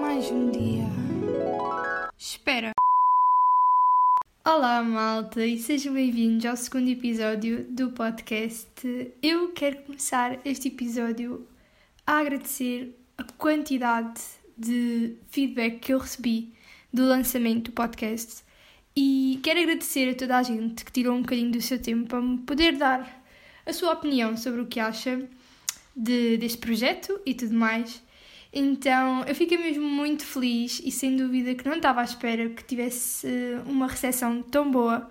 Mais um dia. Espera. Olá, malta, e sejam bem-vindos ao segundo episódio do podcast. Eu quero começar este episódio a agradecer a quantidade de feedback que eu recebi do lançamento do podcast e quero agradecer a toda a gente que tirou um bocadinho do seu tempo para me poder dar a sua opinião sobre o que acha de, deste projeto e tudo mais. Então eu fiquei mesmo muito feliz e sem dúvida que não estava à espera que tivesse uma recepção tão boa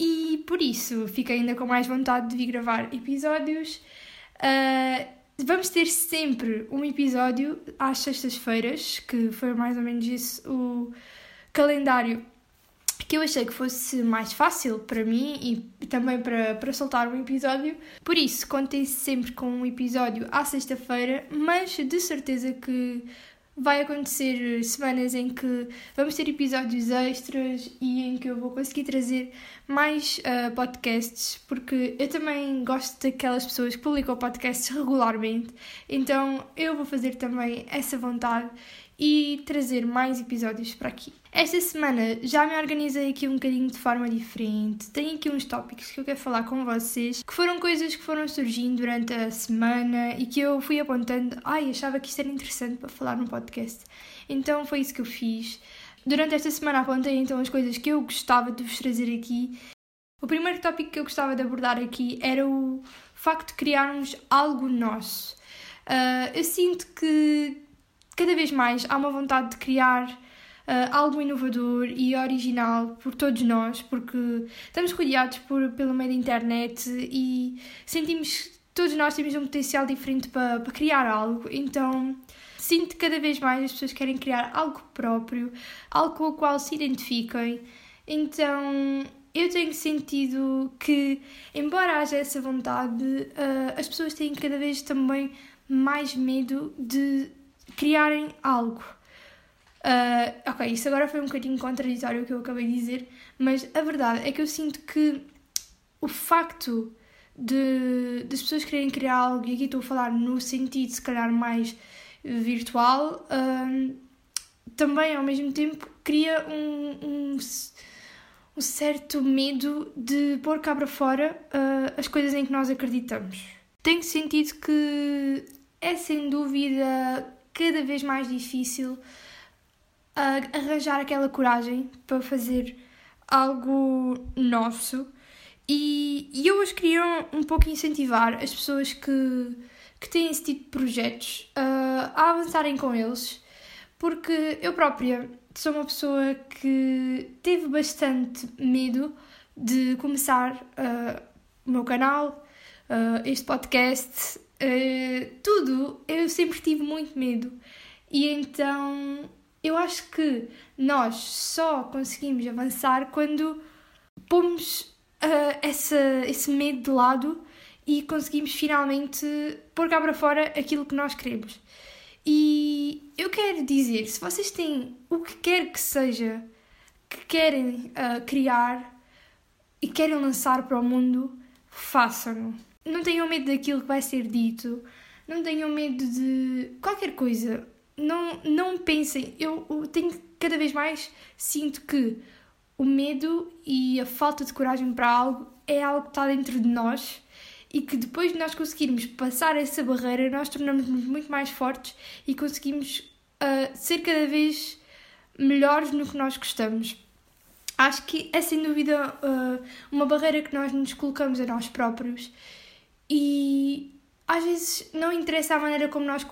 e por isso fiquei ainda com mais vontade de vir gravar episódios. Uh, vamos ter sempre um episódio às sextas-feiras, que foi mais ou menos isso o calendário que eu achei que fosse mais fácil para mim e também para, para soltar um episódio. Por isso, contei sempre com um episódio à sexta-feira, mas de certeza que vai acontecer semanas em que vamos ter episódios extras e em que eu vou conseguir trazer mais uh, podcasts, porque eu também gosto daquelas pessoas que publicam podcasts regularmente, então eu vou fazer também essa vontade e trazer mais episódios para aqui. Esta semana já me organizei aqui um bocadinho de forma diferente. Tenho aqui uns tópicos que eu quero falar com vocês, que foram coisas que foram surgindo durante a semana e que eu fui apontando. Ai, achava que isto era interessante para falar no podcast. Então foi isso que eu fiz. Durante esta semana apontei então as coisas que eu gostava de vos trazer aqui. O primeiro tópico que eu gostava de abordar aqui era o facto de criarmos algo nosso. Uh, eu sinto que cada vez mais há uma vontade de criar uh, algo inovador e original por todos nós, porque estamos rodeados por, pelo meio da internet e sentimos todos nós temos um potencial diferente para, para criar algo, então sinto cada vez mais as pessoas querem criar algo próprio, algo com o qual se identifiquem. Então eu tenho sentido que, embora haja essa vontade, uh, as pessoas têm cada vez também mais medo de criarem algo. Uh, ok, isso agora foi um bocadinho contraditório o que eu acabei de dizer, mas a verdade é que eu sinto que o facto de, das pessoas quererem criar algo, e aqui estou a falar no sentido se calhar mais virtual, uh, também ao mesmo tempo cria um, um, um, certo medo de pôr cá para fora uh, as coisas em que nós acreditamos. Tenho sentido que é sem dúvida cada vez mais difícil arranjar aquela coragem para fazer algo nosso. E, e eu hoje queria um, pouco incentivar as pessoas que, que têm esse tipo de projetos uh, a avançarem com eles, porque eu própria sou uma pessoa que teve bastante medo de começar uh, o meu canal, uh, este podcast, tudo, eu sempre tive muito medo. E então eu acho que nós só conseguimos avançar quando pomos uh, essa, esse medo de lado e conseguimos finalmente pôr cá para fora aquilo que nós queremos. E eu quero dizer, se vocês têm o que quer que seja que querem uh, criar e querem lançar para o mundo, façam-no. Não tenham medo daquilo que vai ser dito, não tenham medo de qualquer coisa. Não, não pensem. Eu, tenho cada vez mais sinto que o medo e a falta de coragem para algo é algo que está dentro de nós e que depois de nós conseguirmos passar essa barreira, nós tornamos-nos muito mais fortes e conseguimos uh, ser cada vez melhores no que nós gostamos. Acho que é sem dúvida uh, uma barreira que nós nos colocamos a nós próprios e às vezes não interessa a maneira como nós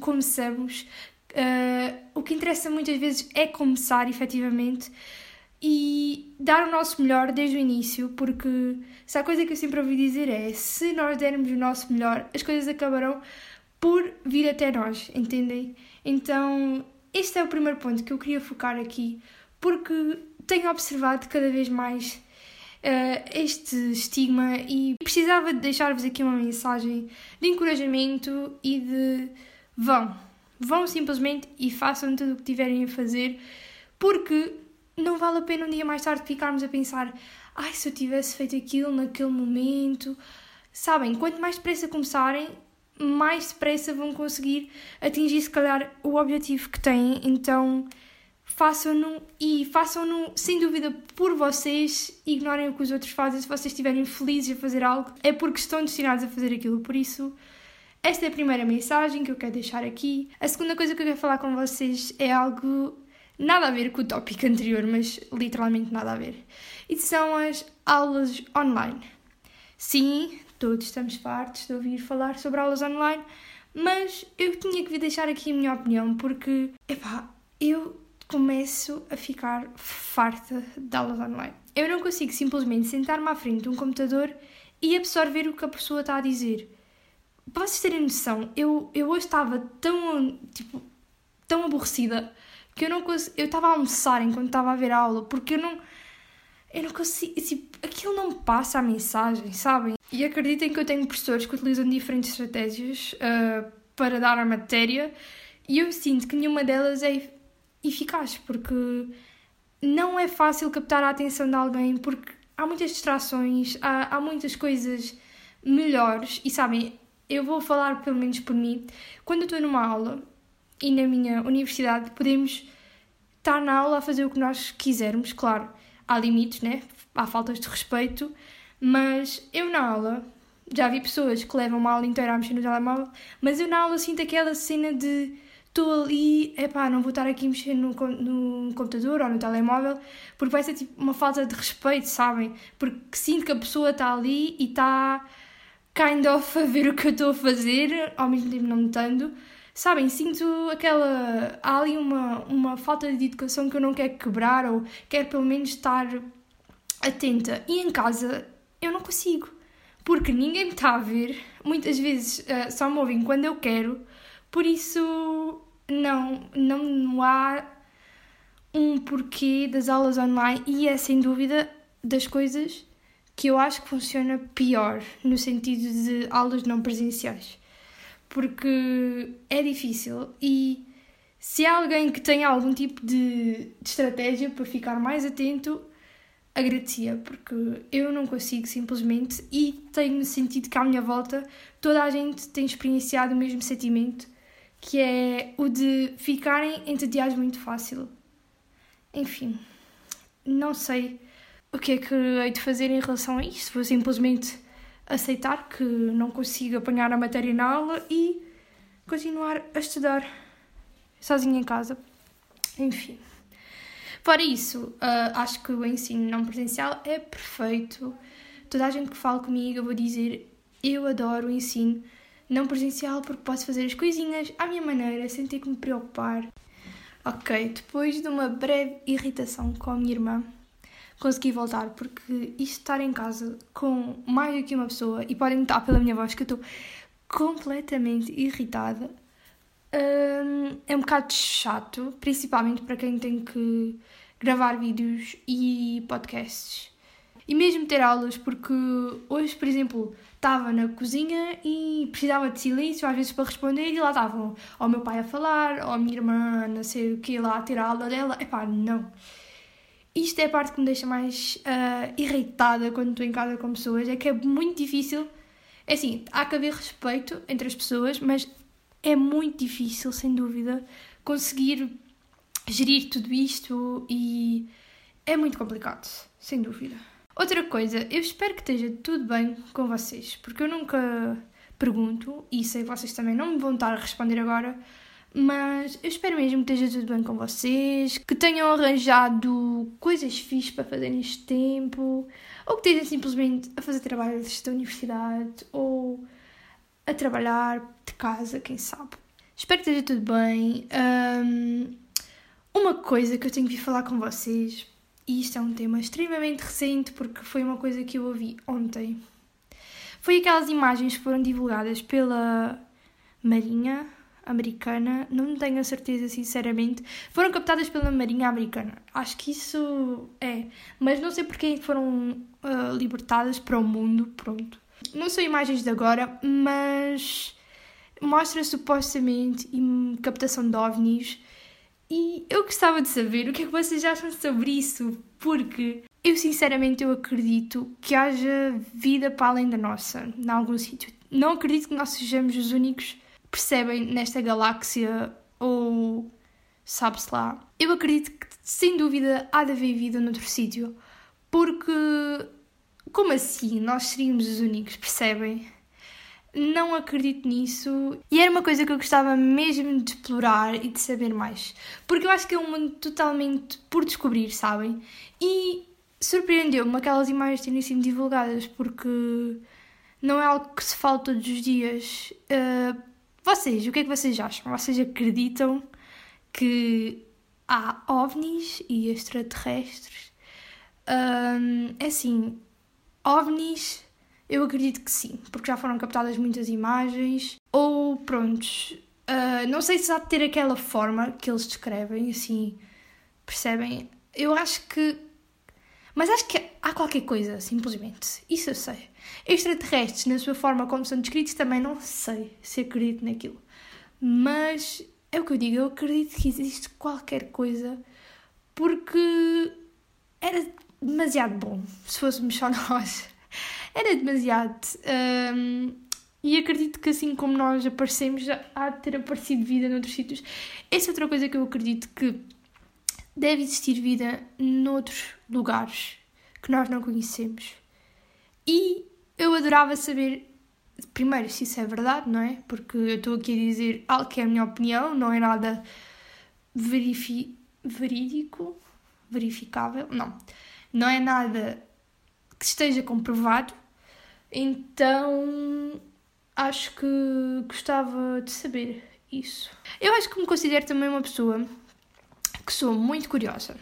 começamos. Uh, o que interessa muitas vezes é começar efetivamente e dar o nosso melhor desde o início, porque se a coisa que eu sempre ouvi dizer é se nós dermos o nosso melhor, as coisas acabarão por vir até nós, entendem? Então, este é o primeiro ponto que eu queria focar aqui, porque tenho observado cada vez mais este estigma e precisava de deixar-vos aqui uma mensagem de encorajamento e de vão, vão simplesmente e façam tudo o que tiverem a fazer, porque não vale a pena um dia mais tarde ficarmos a pensar ai, se eu tivesse feito aquilo naquele momento. Sabem, quanto mais depressa começarem, mais depressa vão conseguir atingir, se calhar, o objetivo que têm. Então, façam-no e façam-no sem dúvida por vocês. Ignorem o que os outros fazem. Se vocês estiverem felizes a fazer algo, é porque estão destinados a fazer aquilo. Por isso, esta é a primeira mensagem que eu quero deixar aqui. A segunda coisa que eu quero falar com vocês é algo nada a ver com o tópico anterior, mas literalmente nada a ver. E são as aulas online. Sim, todos estamos fartos de ouvir falar sobre aulas online, mas eu tinha que vir deixar aqui a minha opinião porque, epá, eu começo a ficar farta de aulas online. Eu não consigo simplesmente sentar-me à frente de um computador e absorver o que a pessoa está a dizer. Para vocês terem noção, eu, eu hoje estava tão, tipo, tão aborrecida que eu não consigo. Eu estava a almoçar enquanto estava a ver a aula, porque eu não. Eu não consigo. Tipo, aquilo não passa a mensagem, sabem? E acreditem que eu tenho professores que utilizam diferentes estratégias uh, para dar a matéria e eu sinto que nenhuma delas é eficaz, porque não é fácil captar a atenção de alguém, porque há muitas distrações, há, há muitas coisas melhores e sabem, eu vou falar pelo menos por mim, quando eu estou numa aula e na minha universidade podemos estar na aula a fazer o que nós quisermos, claro, há limites, né? Há faltas de respeito, mas eu na aula já vi pessoas que levam uma aula inteira a mexer no telemóvel, mas eu na aula sinto aquela cena de estou ali, epá, não vou estar aqui mexer no, no computador ou no telemóvel, porque vai ser tipo uma falta de respeito, sabem? Porque sinto que a pessoa está ali e está kind of a ver o que eu estou a fazer, ao mesmo tempo não notando. Sabem, sinto aquela. Há ali uma, uma falta de educação que eu não quero quebrar ou quero pelo menos estar atenta. E em casa eu não consigo, porque ninguém me está a ver, muitas vezes uh, só me ouvem quando eu quero, por isso não, não há um porquê das aulas online e é sem dúvida das coisas que eu acho que funciona pior no sentido de aulas não presenciais. Porque é difícil e se há alguém que tenha algum tipo de, de estratégia para ficar mais atento, agradecia, porque eu não consigo simplesmente e tenho sentido que à minha volta toda a gente tem experienciado o mesmo sentimento, que é o de ficarem entediados muito fácil. Enfim, não sei o que é que hei de fazer em relação a isto. Vou simplesmente aceitar que não consigo apanhar a matéria na aula e continuar a estudar sozinha em casa. Enfim. Fora isso, uh, acho que o ensino não presencial é perfeito. Toda a gente que fala comigo, eu vou dizer, eu adoro o ensino não presencial porque posso fazer as coisinhas à minha maneira, sem ter que me preocupar. Ok, depois de uma breve irritação com a minha irmã, consegui voltar porque isto estar em casa com mais do que uma pessoa, e podem notar pela minha voz que eu estou completamente irritada, um, é um bocado chato, principalmente para quem tem que gravar vídeos e podcasts. E mesmo ter aulas, porque hoje, por exemplo, estava na cozinha e precisava de silêncio às vezes para responder e lá estavam ou meu pai a falar, ou a minha irmã, não sei o que, lá a ter a aula dela. Epá, não. Isto é a parte que me deixa mais uh, irritada quando estou em casa com pessoas, é que é muito difícil. É assim, há que haver respeito entre as pessoas, mas é muito difícil, sem dúvida, conseguir gerir tudo isto e é muito complicado, sem dúvida. Outra coisa, eu espero que esteja tudo bem com vocês, porque eu nunca pergunto e sei que vocês também não me vão estar a responder agora, mas eu espero mesmo que esteja tudo bem com vocês, que tenham arranjado coisas fixas para fazer neste tempo, ou que estejam simplesmente a fazer trabalhos da universidade, ou a trabalhar de casa, quem sabe. Espero que esteja tudo bem. Um, uma coisa que eu tenho que vir falar com vocês, e isto é um tema extremamente recente porque foi uma coisa que eu ouvi ontem, foi aquelas imagens que foram divulgadas pela Marinha Americana, não tenho a certeza sinceramente, foram captadas pela Marinha Americana. Acho que isso é, mas não sei porque é foram uh, libertadas para o mundo, pronto. Não são imagens de agora, mas mostra supostamente captação de ovnis. E eu gostava de saber o que é que vocês acham sobre isso, porque eu sinceramente eu acredito que haja vida para além da nossa, em algum sítio. não acredito que nós sejamos os únicos que percebem nesta galáxia ou sabe-se lá. Eu acredito que, sem dúvida, há de haver vida noutro sítio. Porque, como assim? Nós seríamos os únicos, percebem? Não acredito nisso. E era uma coisa que eu gostava mesmo de explorar e de saber mais. Porque eu acho que é um mundo totalmente por descobrir, sabem? E surpreendeu-me aquelas imagens terem sido divulgadas, porque não é algo que se fala todos os dias. Uh, vocês, o que é que vocês acham? Vocês acreditam que há ovnis e extraterrestres? É assim, ovnis eu acredito que sim, porque já foram captadas muitas imagens. Ou, prontos, uh, não sei se há de ter aquela forma que eles descrevem, assim, percebem? Eu acho que. Mas acho que há qualquer coisa, simplesmente. Isso eu sei. Extraterrestres, na sua forma como são descritos, também não sei se acredito naquilo. Mas é o que eu digo, eu acredito que existe qualquer coisa porque era demasiado bom se fôssemos só nós era demasiado. Um, e acredito que assim como nós aparecemos, já há de ter aparecido vida noutros sítios. Essa é outra coisa que eu acredito que deve existir vida noutros lugares que nós não conhecemos. E eu adorava saber, primeiro, se isso é verdade, não é? Porque eu estou aqui a dizer algo que é a minha opinião, não é nada verifi verídico, verificável, não. Não é nada que esteja comprovado, então acho que gostava de saber isso. Eu acho que me considero também uma pessoa que sou muito curiosa.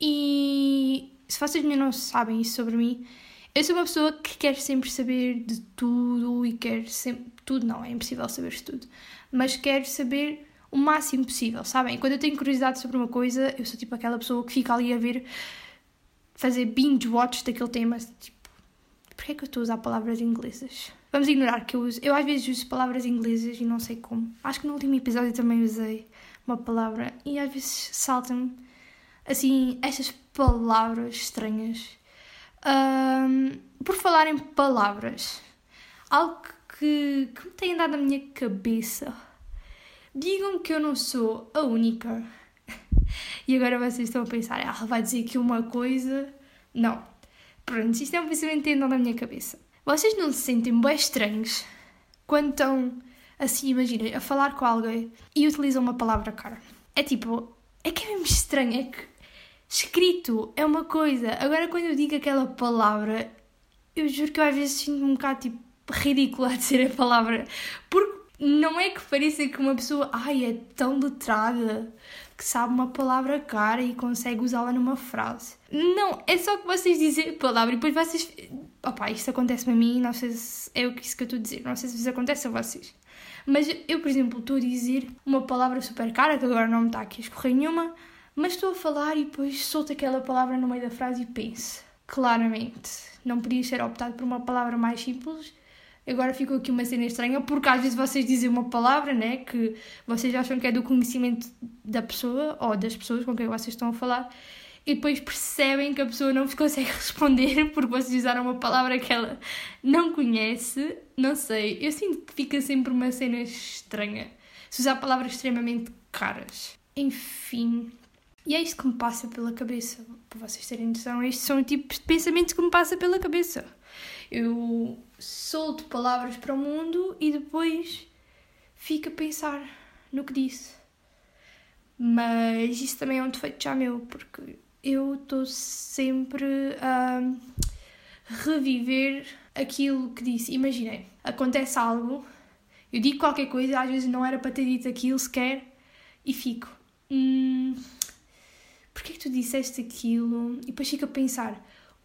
E se vocês não sabem isso sobre mim, eu sou uma pessoa que quer sempre saber de tudo e quer sempre. Tudo não, é impossível saber tudo. Mas quero saber o máximo possível, sabem? Quando eu tenho curiosidade sobre uma coisa, eu sou tipo aquela pessoa que fica ali a ver. fazer binge watch daquele tema. Tipo, Porquê é que eu estou a usar palavras inglesas? Vamos ignorar que eu uso. Eu às vezes uso palavras inglesas e não sei como. Acho que no último episódio também usei uma palavra e às vezes saltam-me assim estas palavras estranhas. Um, por falar em palavras, algo que, que me tem andado na minha cabeça. Digam que eu não sou a única. E agora vocês estão a pensar, ah, ela vai dizer que uma coisa. Não, Pronto, isto é um pensamento que na minha cabeça. Vocês não se sentem bem estranhos quando estão, assim, imaginem, a falar com alguém e utilizam uma palavra cara? É tipo, é que é mesmo estranho, é que escrito é uma coisa, agora quando eu digo aquela palavra, eu juro que eu às vezes sinto-me um bocado tipo ridícula a dizer a palavra, porque não é que pareça que uma pessoa, ai, é tão letrada que sabe uma palavra cara e consegue usá-la numa frase. Não, é só que vocês dizem palavra e depois vocês. Opa, isto acontece-me a mim, não sei se é isso que eu estou a dizer, não sei se isso acontece a vocês. Mas eu, por exemplo, estou a dizer uma palavra super cara, que agora não me está aqui a escorrer nenhuma, mas estou a falar e depois solto aquela palavra no meio da frase e penso. Claramente, não podia ser optado por uma palavra mais simples Agora ficou aqui uma cena estranha, porque às vezes vocês dizem uma palavra, né, que vocês acham que é do conhecimento da pessoa ou das pessoas com quem vocês estão a falar, e depois percebem que a pessoa não vos consegue responder porque vocês usaram uma palavra que ela não conhece. Não sei, eu sinto que fica sempre uma cena estranha se usar palavras extremamente caras. Enfim. E é isto que me passa pela cabeça. Para vocês terem noção, estes são tipos de pensamentos que me passa pela cabeça. Eu solto palavras para o mundo e depois fico a pensar no que disse. Mas isso também é um defeito já meu, porque eu estou sempre a reviver aquilo que disse. Imaginei, acontece algo, eu digo qualquer coisa, às vezes não era para ter dito aquilo sequer, e fico. Hum, Porquê que tu disseste aquilo? E depois fico a pensar,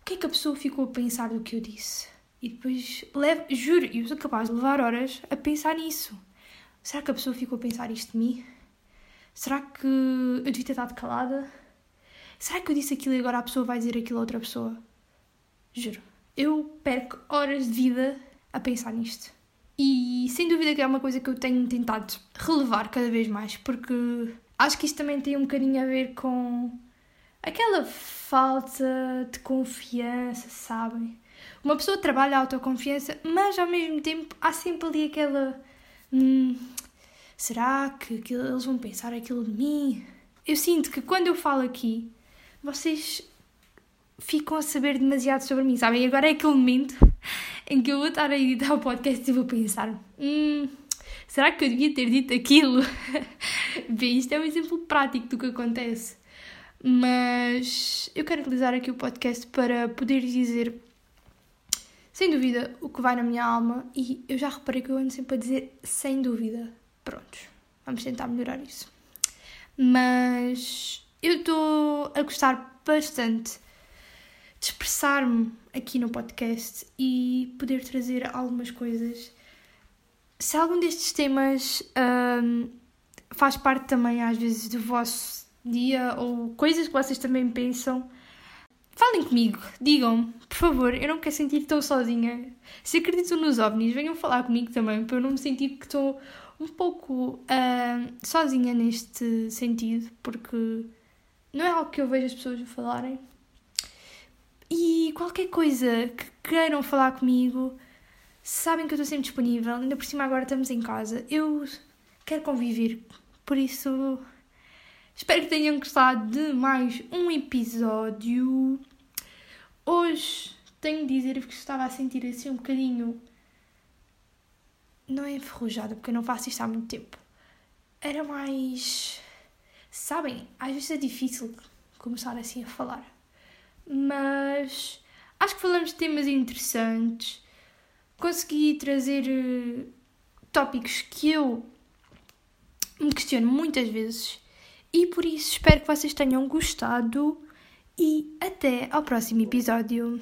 o que é que a pessoa ficou a pensar do que eu disse? E depois levo, juro, eu sou capaz de levar horas a pensar nisso. Será que a pessoa ficou a pensar isto de mim? Será que eu devia ter estado calada? Será que eu disse aquilo e agora a pessoa vai dizer aquilo a outra pessoa? Juro. Eu perco horas de vida a pensar nisto. E sem dúvida que é uma coisa que eu tenho tentado relevar cada vez mais, porque acho que isto também tem um bocadinho a ver com aquela falta de confiança, sabem? Uma pessoa trabalha a autoconfiança, mas ao mesmo tempo há sempre ali aquela. Hum, será que, que eles vão pensar aquilo de mim? Eu sinto que quando eu falo aqui, vocês ficam a saber demasiado sobre mim, sabem? Agora é aquele momento em que eu vou estar a editar o podcast e vou pensar: hum, será que eu devia ter dito aquilo? Bem, isto é um exemplo prático do que acontece. Mas eu quero utilizar aqui o podcast para poder dizer, sem dúvida, o que vai na minha alma. E eu já reparei que eu ando sempre a dizer sem dúvida. Prontos, vamos tentar melhorar isso. Mas eu estou a gostar bastante de expressar-me aqui no podcast e poder trazer algumas coisas. Se algum destes temas um, faz parte também, às vezes, do vosso dia ou coisas que vocês também pensam, falem comigo, digam por favor, eu não quero sentir tão sozinha. Se acreditam nos ovnis, venham falar comigo também, para eu não me sentir que estou um pouco uh, sozinha neste sentido, porque não é algo que eu vejo as pessoas falarem. E qualquer coisa que queiram falar comigo, sabem que eu estou sempre disponível, ainda por cima agora estamos em casa. Eu quero conviver, por isso Espero que tenham gostado de mais um episódio. Hoje tenho de dizer-vos que estava a sentir assim um bocadinho. Não é enferrujada, porque eu não faço isto há muito tempo. Era mais. Sabem, às vezes é difícil começar assim a falar. Mas acho que falamos de temas interessantes. Consegui trazer uh, tópicos que eu me questiono muitas vezes e por isso espero que vocês tenham gostado e até ao próximo episódio.